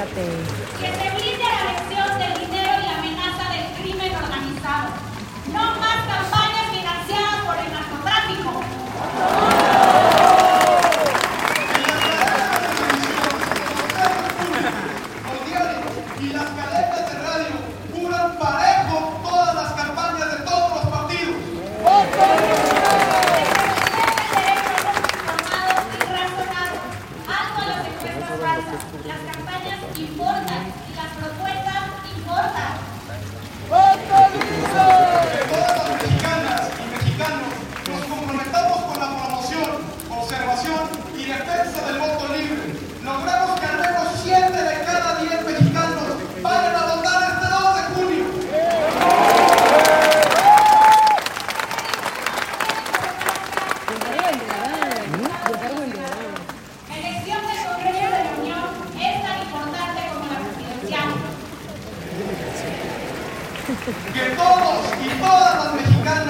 Que se blinde la elección del dinero y la amenaza del crimen organizado. No más campañas financiadas por el narcotráfico. defensa del voto libre, logramos que al menos 7 de cada 10 mexicanos vayan a votar este 2 de junio. La elección del Congreso de la Unión es tan importante como la presidencial. Que todos y todas las mexicanas